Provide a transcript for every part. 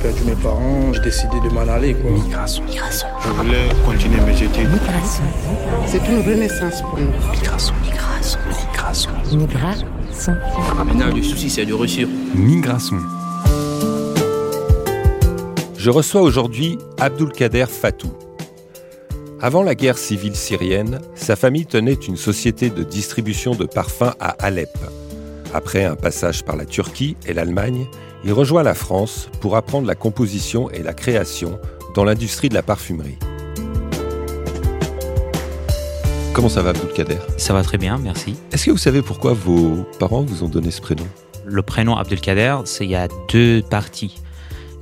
perdu mes parents, j'ai décidé de m'en aller. Quoi. Migration. Migration. Je voulais continuer mes études. Migration. C'est une renaissance pour nous. Migration. Migration. Migration. Migration. Maintenant, le souci, c'est de réussir. Migration. Je reçois aujourd'hui Abdulkader Fatou. Avant la guerre civile syrienne, sa famille tenait une société de distribution de parfums à Alep. Après un passage par la Turquie et l'Allemagne, il rejoint la France pour apprendre la composition et la création dans l'industrie de la parfumerie. Comment ça va, Abdulkader? Ça va très bien, merci. Est-ce que vous savez pourquoi vos parents vous ont donné ce prénom? Le prénom Abdulkader, c'est il y a deux parties.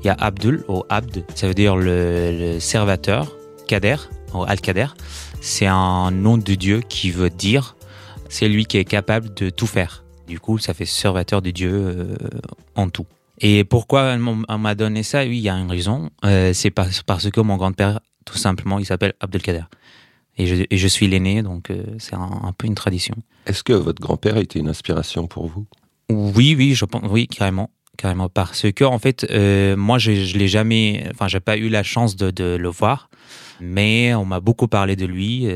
Il y a Abdul ou Abd, ça veut dire le, le serviteur, Kader ou Al-Kader. C'est un nom de Dieu qui veut dire c'est lui qui est capable de tout faire. Du coup, ça fait serviteur de Dieu euh, en tout. Et pourquoi on m'a donné ça? Oui, il y a une raison. Euh, c'est parce, que mon grand-père, tout simplement, il s'appelle Abdelkader. Et je, et je suis l'aîné, donc euh, c'est un, un, peu une tradition. Est-ce que votre grand-père a été une inspiration pour vous? Oui, oui, je pense, oui, carrément. Carrément, parce que en fait, euh, moi, je, je l'ai jamais, enfin, j'ai pas eu la chance de, de le voir, mais on m'a beaucoup parlé de lui.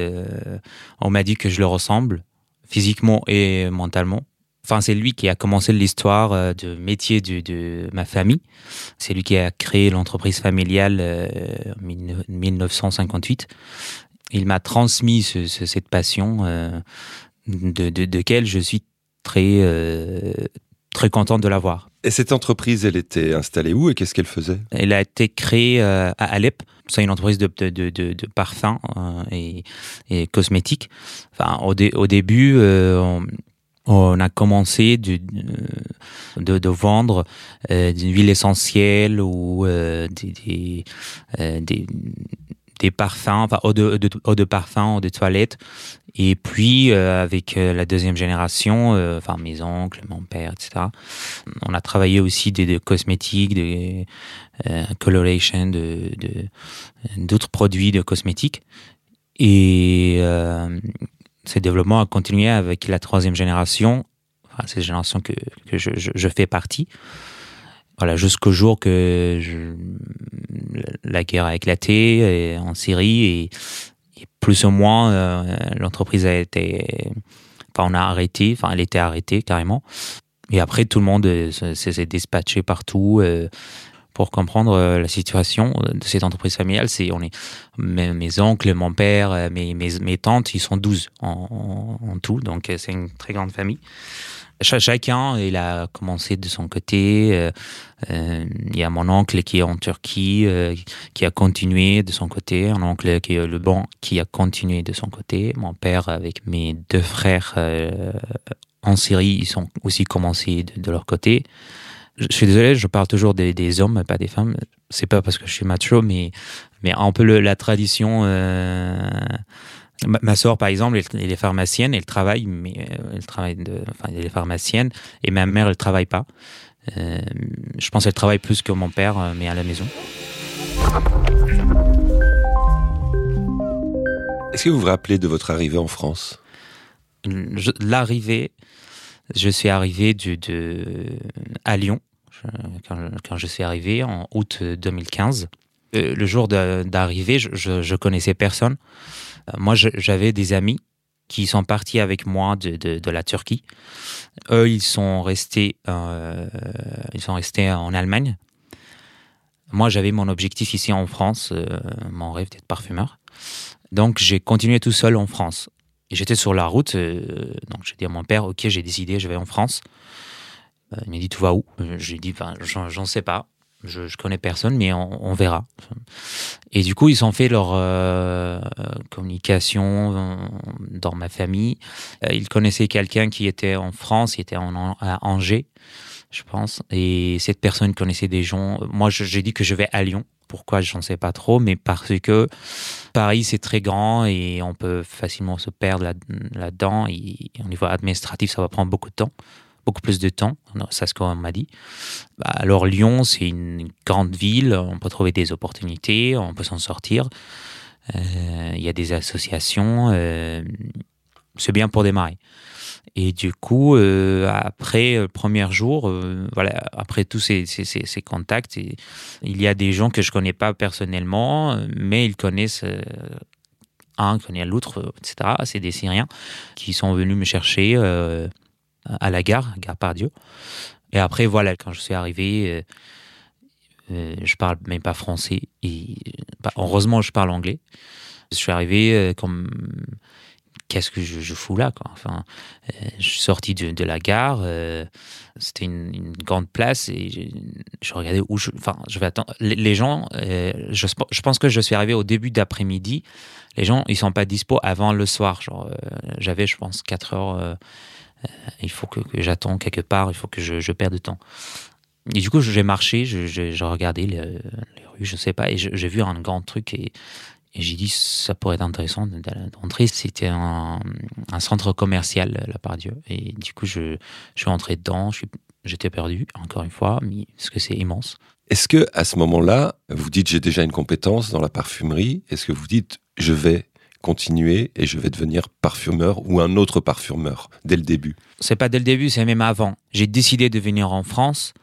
On m'a dit que je le ressemble physiquement et mentalement. Enfin, c'est lui qui a commencé l'histoire euh, de métier de, de, ma famille. C'est lui qui a créé l'entreprise familiale euh, en 1958. Il m'a transmis ce, ce, cette passion euh, de, de, de quelle je suis très très contente de l'avoir. Et cette entreprise, elle était installée où et qu'est-ce qu'elle faisait? Elle a été créée à Alep. C'est une entreprise de, de, de, de parfums et, et, cosmétiques. Enfin, au, dé, au début, on, on, a commencé de, de, de vendre euh, des huiles essentielles ou euh, des, des, euh, des parfums, enfin eau de, de, parfum, eau de toilette. Et puis euh, avec euh, la deuxième génération, euh, enfin mes oncles, mon père, etc. On a travaillé aussi des, cosmétiques, des euh, coloration, de d'autres produits de cosmétiques. Et euh, ce développement a continué avec la troisième génération, cette génération que, je, fais partie voilà, jusqu'au jour que la guerre a éclaté en Syrie et, plus ou moins euh, l'entreprise a été, enfin on a arrêté, enfin elle était arrêtée carrément. Et après tout le monde s'est dispatché partout euh, pour comprendre euh, la situation de cette entreprise familiale. C'est on est mes, oncles, mon père, mes, mes, mes tantes, ils sont 12 en, tout, donc c'est une très grande famille. Chacun il a commencé de son côté. Euh, euh, il y a mon oncle qui est en Turquie euh, qui a continué de son côté. Un oncle qui est le bon qui a continué de son côté. Mon père avec mes deux frères euh, en Syrie ils sont aussi commencé de leur côté je suis désolé je parle toujours des, des hommes pas des femmes c'est pas parce que je suis macho mais mais un peu le, la tradition euh, Ma, ma soeur, par exemple, elle, elle, est pharmacienne, elle travaille, mais euh, elle travaille de, enfin, elle est pharmacienne, et ma mère, elle travaille pas. Euh, je pense qu'elle travaille plus que mon père, mais à la maison. Est-ce que vous vous rappelez de votre arrivée en France? L'arrivée, je suis arrivé à Lyon, quand, je suis arrivé en août 2015. Euh, le jour d'arrivée, je, je connaissais personne. Euh, moi, j'avais des amis qui sont partis avec moi de, la Turquie. Eux, ils sont restés, euh, ils sont restés en Allemagne. Moi, j'avais mon objectif ici en France, mon rêve d'être parfumeur. Donc, j'ai continué tout seul en France. J'étais sur la route, euh, donc j'ai dit à mon père, ok, j'ai décidé, je vais en France. Euh, il m'a dit, tu vas où? J'ai dit, ben, j'en sais pas je, je connais personne, mais on, verra. Et du coup, ils ont fait leur euh, communication dans ma famille. Euh, ils connaissaient quelqu'un qui était en France, qui était en, à Angers, je pense. Et cette personne connaissait des gens. Moi, j'ai dit que je vais à Lyon. Pourquoi, je n'en sais pas trop, mais parce que Paris, c'est très grand et on peut facilement se perdre là-dedans. Au niveau administratif, ça va prendre beaucoup de temps beaucoup plus de temps, c'est ce qu'on m'a dit. Alors Lyon, c'est une grande ville, on peut trouver des opportunités, on peut s'en sortir. Euh, il y a des associations. Euh, c'est bien pour démarrer. Et du coup, euh, après le premier jour, euh, voilà, après tous ces, contacts, il y a des gens que je connais pas personnellement, mais ils connaissent euh, un, connaît l'autre, etc. C'est des Syriens qui sont venus me chercher euh, à la gare, gare Pardieu. Et après, voilà, quand je suis arrivé, euh, euh, je parle même pas français. Bah, heureusement, je parle anglais. Je suis arrivé euh, comme qu'est-ce que je, je fous là quoi. Enfin euh, je suis sorti de, la gare euh, c'était une, grande place et je, regardais où je enfin je vais attendre les, gens euh, je, pense que je suis arrivé au début d'après-midi. Les gens ils sont pas dispo avant le soir genre j'avais je pense 4 heures il faut que, que j'attends quelque part il faut que je, perde de temps. Et du coup j'ai marché je regardais les, les rues je sais pas et j'ai vu un grand truc et et j'ai dit, ça pourrait être intéressant d'entrer. C'était un, un centre commercial, la part Dieu. Et du coup, je, je suis entré dedans. J'étais perdu, encore une fois, mais parce que c'est immense. Est-ce que à ce moment-là, vous dites j'ai déjà une compétence dans la parfumerie Est-ce que vous dites je vais continuer et je vais devenir parfumeur ou un autre parfumeur dès le début? C'est pas dès le début, c'est même avant. J'ai décidé de venir en France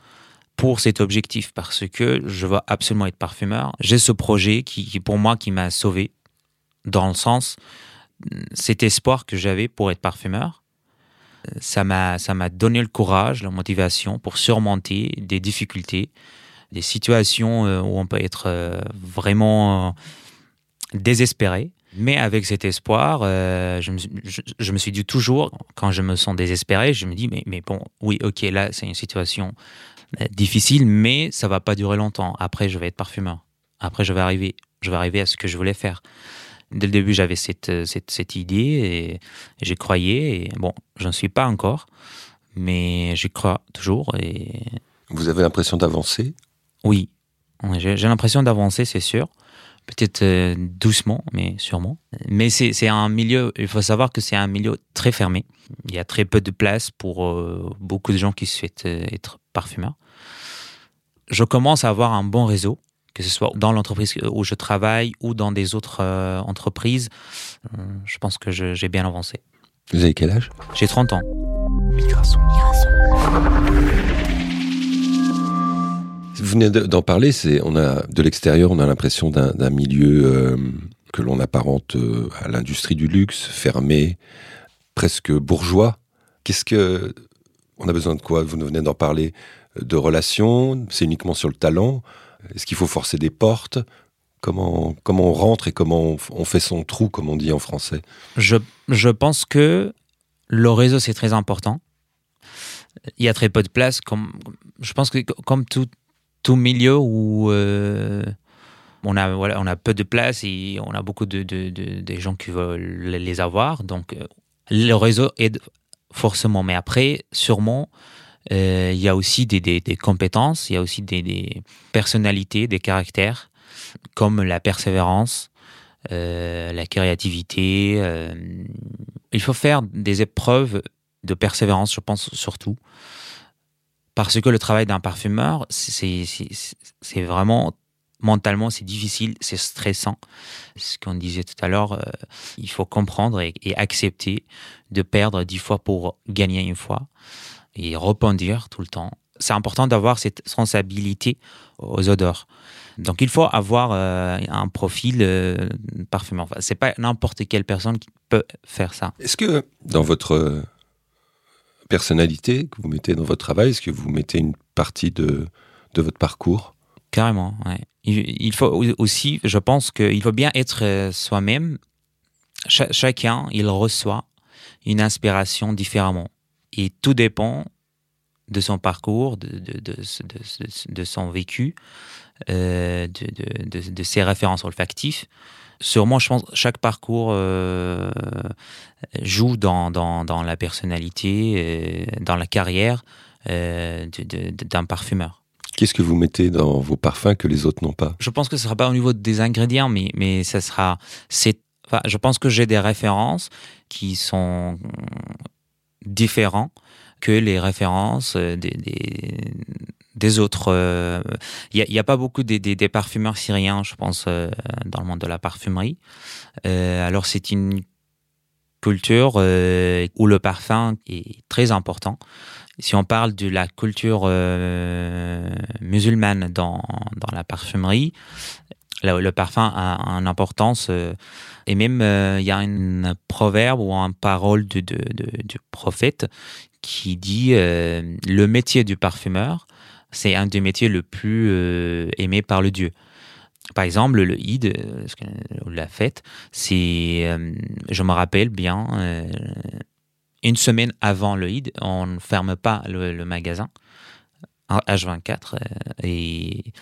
pour cet objectif parce que je veux absolument être parfumeur. J'ai ce projet qui, qui, pour moi, qui m'a sauvé dans le sens, cet espoir que j'avais pour être parfumeur, ça m'a, ça m'a donné le courage, la motivation pour surmonter des difficultés, des situations euh, où on peut être euh, vraiment euh, désespéré. Mais avec cet espoir, euh, je, me, suis- je, je me suis dit toujours, quand je me sens désespéré, je me dis, mais, mais bon, oui, ok, là, c'est une situation euh, difficile, mais ça va pas durer longtemps. Après, je vais être parfumeur. Après, je vais arriver, je vais arriver à ce que je voulais faire. Dès le début, j'avais cette, euh, cette, cette idée et, j'y croyais. Et bon, je ne suis pas encore, mais j'y crois toujours. Et Vous avez l'impression d'avancer? Oui, j'ai l'impression d'avancer, c'est sûr. Peut-être euh, doucement, mais sûrement. Mais c'est c'est un milieu, il faut savoir que c'est un milieu très fermé. Il y a très peu de place pour euh, beaucoup de gens qui souhaitent euh, être parfumeurs. Je commence à avoir un bon réseau, que ce soit dans l'entreprise où je travaille ou dans des autres euh, entreprises. Je pense que j'ai bien avancé. Vous avez quel âge? J'ai 30 ans. Migration. Migration. Vous venez de- d'en parler, c'est on a de l'extérieur, on a l'impression d'un milieu euh, que l'on apparente euh, à l'industrie du luxe, fermé, presque bourgeois. Qu'est-ce que on a besoin de quoi? Vous venez d'en parler de relations. C'est uniquement sur le talent. Est-ce qu'il faut forcer des portes? Comment comment on rentre et comment on fait son trou, comme on dit en français? Je, je pense que le réseau, c'est très important. Il y a très peu de place. Comme, je pense que comme tout, tout milieu où euh, on, a, voilà, on a peu de place et on a beaucoup de, gens qui veulent les avoir. Donc, euh, le réseau aide forcément. Mais après, sûrement, euh, il y a aussi des, compétences, il y a aussi des, personnalités, des caractères, comme la persévérance, la créativité. il faut faire des épreuves de persévérance, je pense surtout. Parce que le travail d'un parfumeur, c'est vraiment mentalement, c'est difficile, c'est stressant. Ce qu'on disait tout à l'heure, euh, il faut comprendre et, accepter de perdre dix fois pour gagner une fois et rebondir tout le temps. C'est important d'avoir cette sensibilité aux odeurs. Donc il faut avoir euh, un profil euh, parfumeur. Enfin, c'est pas n'importe quelle personne qui peut faire ça. Est-ce que dans votre personnalité que vous mettez dans votre travail, est-ce que vous mettez une partie de, de votre parcours? Carrément, ouais. Il, faut au- aussi, je pense qu'il faut bien être euh, soi-même. Cha- chacun, il reçoit une inspiration différemment. Et tout dépend de son parcours, de, de, de, de- son vécu, euh, de ses références olfactives. Sûrement, je pense que chaque parcours euh, joue dans, dans, dans la personnalité, euh, dans la carrière euh, d'un parfumeur. Qu'est-ce que vous mettez dans vos parfums que les autres n'ont pas? Je pense que ce sera pas au niveau des ingrédients, mais, mais ça sera. C'est, enfin, je pense que j'ai des références qui sont différents que les références euh, des, autres. euh, Il n'y a, pas beaucoup des, parfumeurs syriens, je pense, euh, dans le monde de la parfumerie. Euh, alors c'est une culture euh, où le parfum est très important. Si on parle de la culture euh, musulmane dans, dans la parfumerie, le, parfum a une importance. euh, et même, euh, il y a un proverbe ou une parole du prophète qui dit euh, le métier du parfumeur, c'est un des métiers le plus euh, aimé par le Dieu. Par exemple, le Eid, euh, la fête, c'est, euh, je me rappelle bien, euh, une semaine avant le Eid, on ne ferme pas le, le magasin, en H24, euh, et,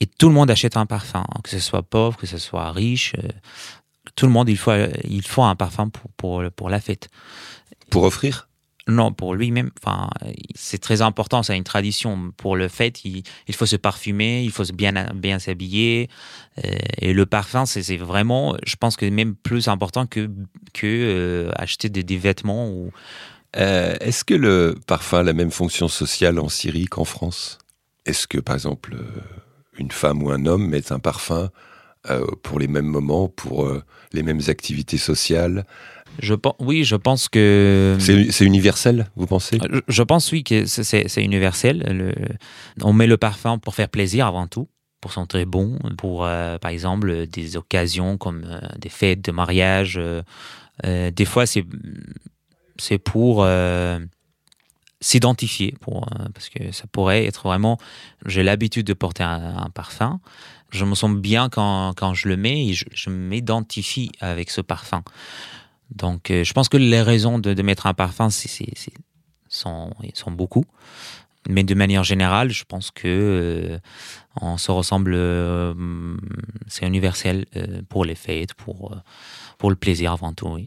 et tout le monde achète un parfum, que ce soit pauvre, que ce soit riche, tout le monde, il faut, il faut un parfum pour, pour, pour la fête. Pour offrir? Non, pour lui-même, enfin, c'est très important, c'est une tradition. Pour le fait, il, faut se parfumer, il faut bien, bien s'habiller. euh, et le parfum, c'est vraiment, je pense que même plus important que, que euh, acheter des, vêtements. Euh, Est-ce que le parfum a la même fonction sociale en Syrie qu'en France? Est-ce que, par exemple, une femme ou un homme met un parfum pour les mêmes moments, pour les mêmes activités sociales? Je, pen- oui, je pense que... C'est c'est universel, vous pensez? Je, je pense, oui, que c'est- universel. Le- on met le parfum pour faire plaisir avant tout, pour sentir bon, pour, euh, par exemple, des occasions comme euh, des fêtes de mariage. euh, euh, des fois, c'est pour euh, s'identifier, pour, euh, parce que ça pourrait être vraiment... J'ai l'habitude de porter un, un parfum. Je me sens bien quand, quand je le mets et je, je m'identifie avec ce parfum. Donc, euh, je pense que les raisons de, mettre un parfum, sont, beaucoup. Mais de manière générale, je pense que euh, on se ressemble. euh, c'est universel pour les fêtes, pour, pour le plaisir avant tout.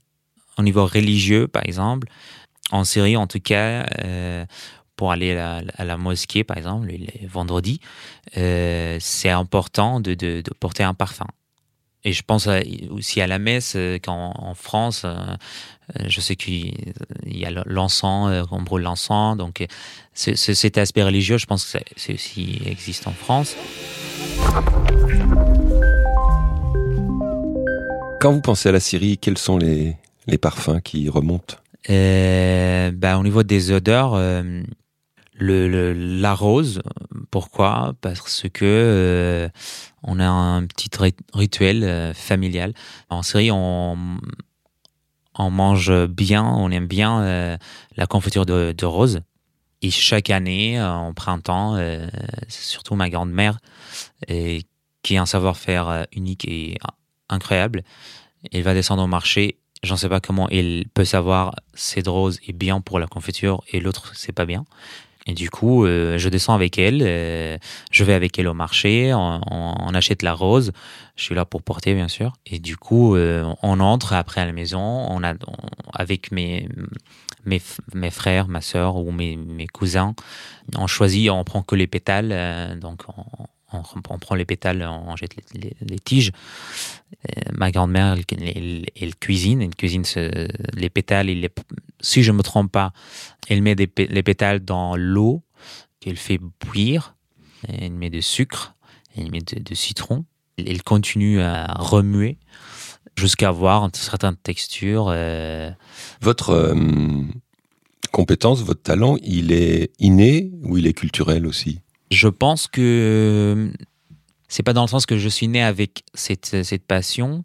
Au niveau religieux, par exemple, en Syrie, en tout cas, pour aller à la, mosquée, par exemple, vendredis, euh, c'est important de porter un parfum. Et je pense aussi à la messe, euh, quand en France, euh, euh, je sais qu'il y a l'encens, on brûle l'encens. Donc, cet aspect religieux, je pense que c'est- c'est aussi existe en France. Quand vous pensez à la Syrie, quels sont les, les parfums qui remontent? Euh, bah, au niveau des odeurs, euh, le, la rose, pourquoi? Parce que euh, on a un petit ri- rituel euh, familial. En Syrie, on, on mange bien, on aime bien euh, la confiture de, de rose. Et chaque année, en printemps, c'est surtout ma grand-mère, qui a un savoir-faire unique et incroyable, elle va descendre au marché J'en sais pas comment il peut savoir cette rose est bien pour la confiture et l'autre c'est pas bien. Et du coup, euh, je descends avec elle, euh, je vais avec elle au marché, on, achète la rose. Je suis là pour porter, bien sûr. Et du coup, euh, on entre après à la maison, on a, avec mes, mes, mes frères, ma sœur ou mes, mes cousins, on choisit, on prend que les pétales, donc on, prend les pétales, on jette les, tiges. Ma grand-mère, elle, cuisine, elle cuisine les pétales. elle les- si je me trompe pas, elle met des les pétales dans l'eau qu'elle fait bouillir. Elle met de sucre, elle met de, de citron. Elle continue à remuer jusqu'à avoir une certaine texture. euh, Votre euh, compétence, votre talent, il est inné ou il est culturel aussi? Je pense que c'est pas dans le sens que je suis né avec cette, cette passion,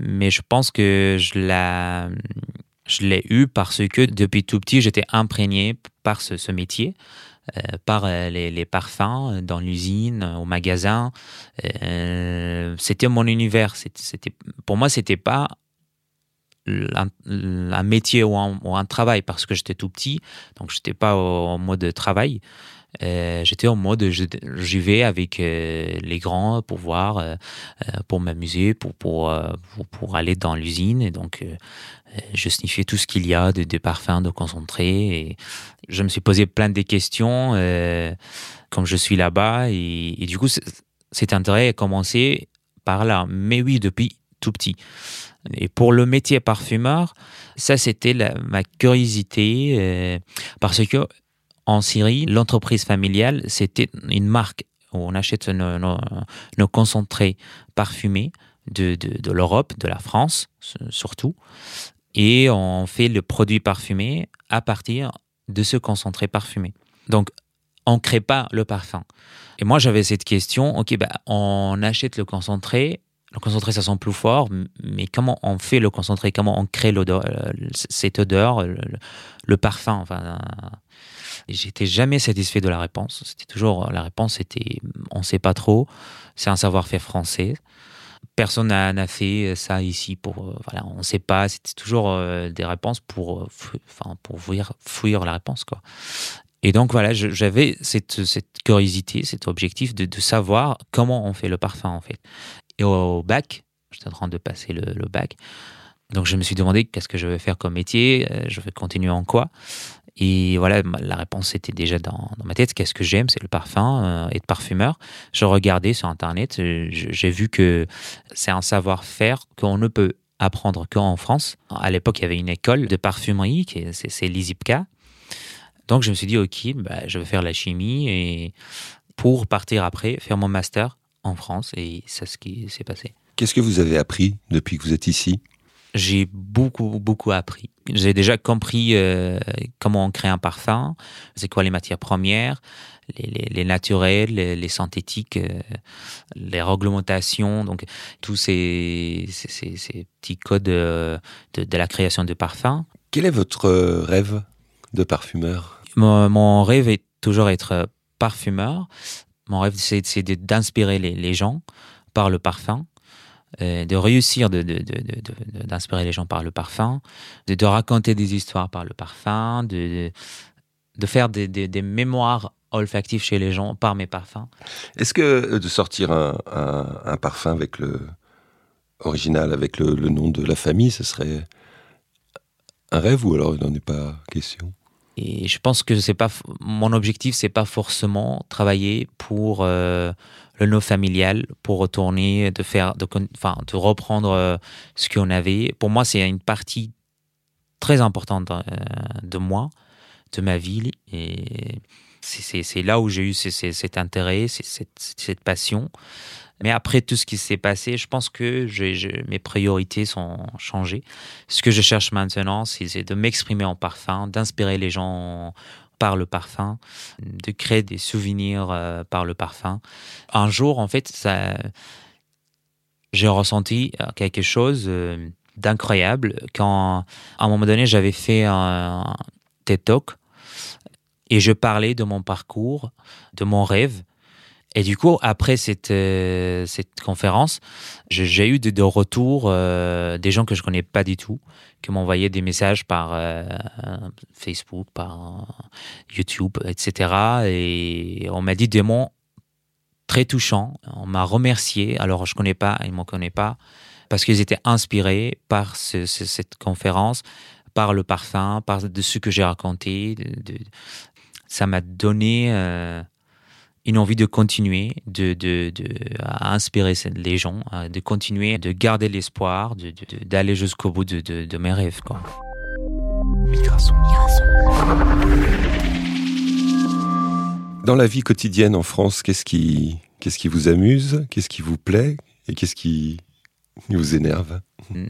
mais je pense que je la, je l'ai eu parce que depuis tout petit, j'étais imprégné par ce, métier, euh, par euh, les, parfums dans l'usine, au magasin. Euh, c'était mon univers. C'était, pour moi, c'était pas un, métier ou un, travail parce que j'étais tout petit, donc j'étais pas en mode travail. Euh, j'étais en mode j'y vais avec euh, les grands pour voir, euh, pour m'amuser, pour, pour, pour, aller dans l'usine. Et donc, je sniffais tout ce qu'il y a de, de parfums, de concentrés. Et je me suis posé plein de questions comme je suis là-bas. Et, et du coup, cet intérêt a commencé par là. Mais oui, depuis tout petit. Et pour le métier parfumeur, ça, c'était ma curiosité parce que en Syrie, l'entreprise familiale, c'était une marque où on achète nos, concentrés parfumés de, de- l'Europe, de la France surtout. et on fait le produit parfumé à partir de ce concentré parfumé. Donc, on ne crée pas le parfum. Et moi, j'avais cette question, ok, bah, on achète le concentré, le concentré, ça sent plus fort, mais comment on fait le concentré? Comment on crée euh, cette odeur, le, parfum? Enfin, J'étais jamais satisfait de la réponse. C'était toujours la réponse était on sait pas trop. C'est un savoir-faire français. Personne n'a fait ça ici pour euh, voilà on sait pas. C'était toujours euh, des réponses pour enfin pour fuir, fuir la réponse quoi. Et donc voilà, j'avais cette, curiosité, cet objectif de, de, savoir comment on fait le parfum en fait. Et au bac, j'étais en train de passer le, bac, donc je me suis demandé qu'est-ce que je vais faire comme métier, euh, je vais continuer en quoi. Et voilà, la réponse était déjà dans, ma tête. Qu'est-ce que j'aime? C'est le parfum, euh, être parfumeur. Je regardais sur Internet, euh, j'ai vu que c'est un savoir-faire qu'on ne peut apprendre qu'en France. À l'époque, il y avait une école de parfumerie, c'est l'ISIPCA. Donc je me suis dit, ok, bah, je vais faire la chimie et pour partir après, faire mon master en France. Et c'est ce qui s'est passé. Qu'est-ce que vous avez appris depuis que vous êtes ici? J'ai beaucoup, beaucoup appris. J'ai déjà compris euh, comment on crée un parfum, c'est quoi les matières premières, les, naturels, les, synthétiques, euh, les réglementations, donc tous ces, ces, petits codes euh, de, de, la création de parfums. Quel est votre rêve de parfumeur? Mon, rêve est toujours être parfumeur. Mon rêve, c'est d'inspirer les, gens par le parfum, de réussir d'inspirer les gens par le parfum, de, raconter des histoires par le parfum, de, faire des, mémoires olfactives chez les gens par mes parfums. Est-ce que euh, de sortir un, parfum avec le original, avec le nom de la famille, ce serait un rêve ou alors il n'en est pas question? Et je pense que c'est pas mon objectif, c'est pas forcément travailler pour euh, le nom familial, pour retourner, de faire, de, enfin, de reprendre euh, ce qu'on avait. Pour moi, c'est une partie très importante euh, de moi, de ma vie, et c'est là où j'ai eu cet intérêt, cette passion. Mais après tout ce qui s'est passé, je pense que mes priorités sont changées. Ce que je cherche maintenant, c'est de m'exprimer en parfum, d'inspirer les gens par le parfum, de créer des souvenirs euh, par le parfum. Un jour, en fait, j'ai ressenti euh, quelque chose euh, d'incroyable quand, à un moment donné, j'avais fait un TED Talk et je parlais de mon parcours, de mon rêve et du coup, après cette, euh, cette conférence, j'ai eu des de retours euh, des gens que je connais pas du tout, qui m'envoyaient des messages par euh, Facebook, par YouTube, etc. Et on m'a dit des mots très touchants. On m'a remercié. Alors, je connais pas, ils m'en connaissent pas, parce qu'ils étaient inspirés par cette conférence, par le parfum, par ce que j'ai raconté. Ça m'a donné une envie de continuer, de, de, de à inspirer les gens, de continuer, de garder l'espoir, d'aller jusqu'au bout de, de, mes rêves. Quoi. Dans la vie quotidienne en France, qu'est-ce qui, qu'est-ce qui vous amuse, qu'est-ce qui vous plaît et qu'est-ce qui vous énerve?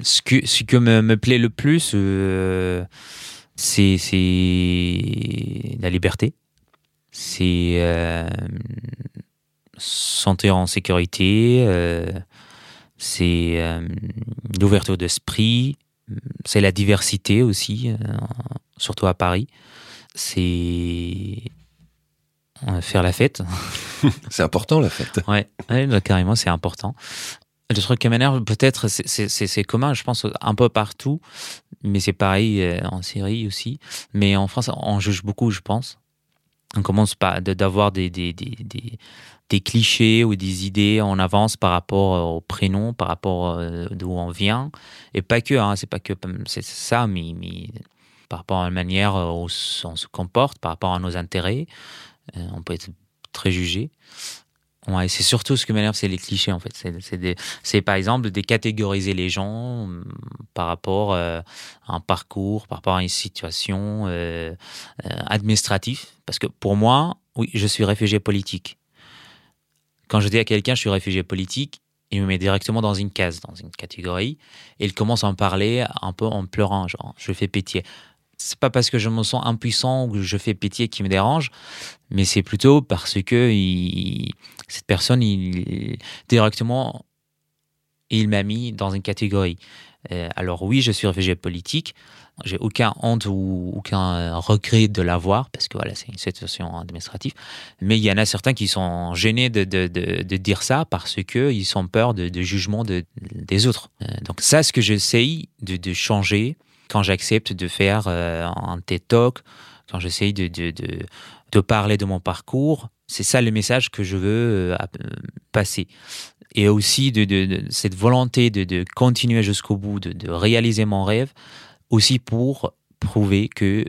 Ce que, ce que me, me plaît le plus, euh, c'est la liberté c'est euh, sentir en sécurité, euh, c'est euh, l'ouverture d'esprit, c'est la diversité aussi, surtout à Paris. C'est faire la fête. c'est important la fête. Ouais, carrément, c'est important. Le truc qui m'énerve, peut-être, c'est commun, je pense, un peu partout, mais c'est pareil en Syrie aussi. Mais en France, on juge beaucoup, je pense on commence par d'avoir des, des, des, des, clichés ou des idées en avance par rapport au prénom, par rapport euh, d'où on vient. Et pas que, hein, c'est pas que c'est ça, mais, mais, par rapport à la manière où on se comporte, par rapport à nos intérêts, euh, on peut être très jugé. Ouais, c'est surtout ce que m'énerve, c'est les clichés en fait. C'est par exemple de décatégoriser les gens hum, par rapport euh, à un parcours, par rapport à une situation euh, euh, administrative. Parce que pour moi, oui, je suis réfugié politique. Quand je dis à quelqu'un je suis réfugié politique, il me met directement dans une case, dans une catégorie, et il commence à en parler un peu en pleurant, genre, je fais pitié. C'est pas parce que je me sens impuissant ou que je fais pitié qui me dérange, mais c'est plutôt parce que cette personne, directement, il m'a mis dans une catégorie. Euh, alors oui, je suis réfugié politique. J'ai aucun honte ou aucun regret de l'avoir parce que voilà, c'est une situation administrative. Mais il y en a certains qui sont gênés de, dire ça parce que ils ont peur de, jugement des autres. Euh, donc ça, ce que j'essaye de, changer quand j'accepte de faire euh, un TED Talk, quand j'essaye de, de, parler de mon parcours, c'est ça le message que je veux passer et aussi de, cette volonté de, continuer jusqu'au bout, de, réaliser mon rêve, aussi pour prouver que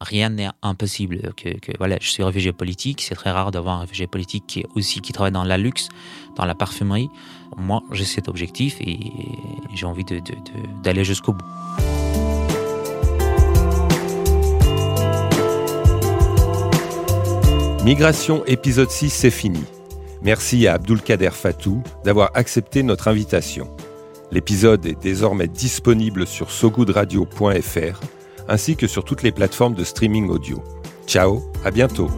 rien n'est impossible. Que, voilà, je suis réfugié politique, c'est très rare d'avoir un réfugié politique qui est aussi qui travaille dans la luxe, dans la parfumerie. Moi, j'ai cet objectif et j'ai envie d'aller jusqu'au bout. Migration épisode 6, c'est fini. Merci à Abdulkader Fatou d'avoir accepté notre invitation. L'épisode est désormais disponible sur sogoodradio.fr ainsi que sur toutes les plateformes de streaming audio. Ciao, à bientôt.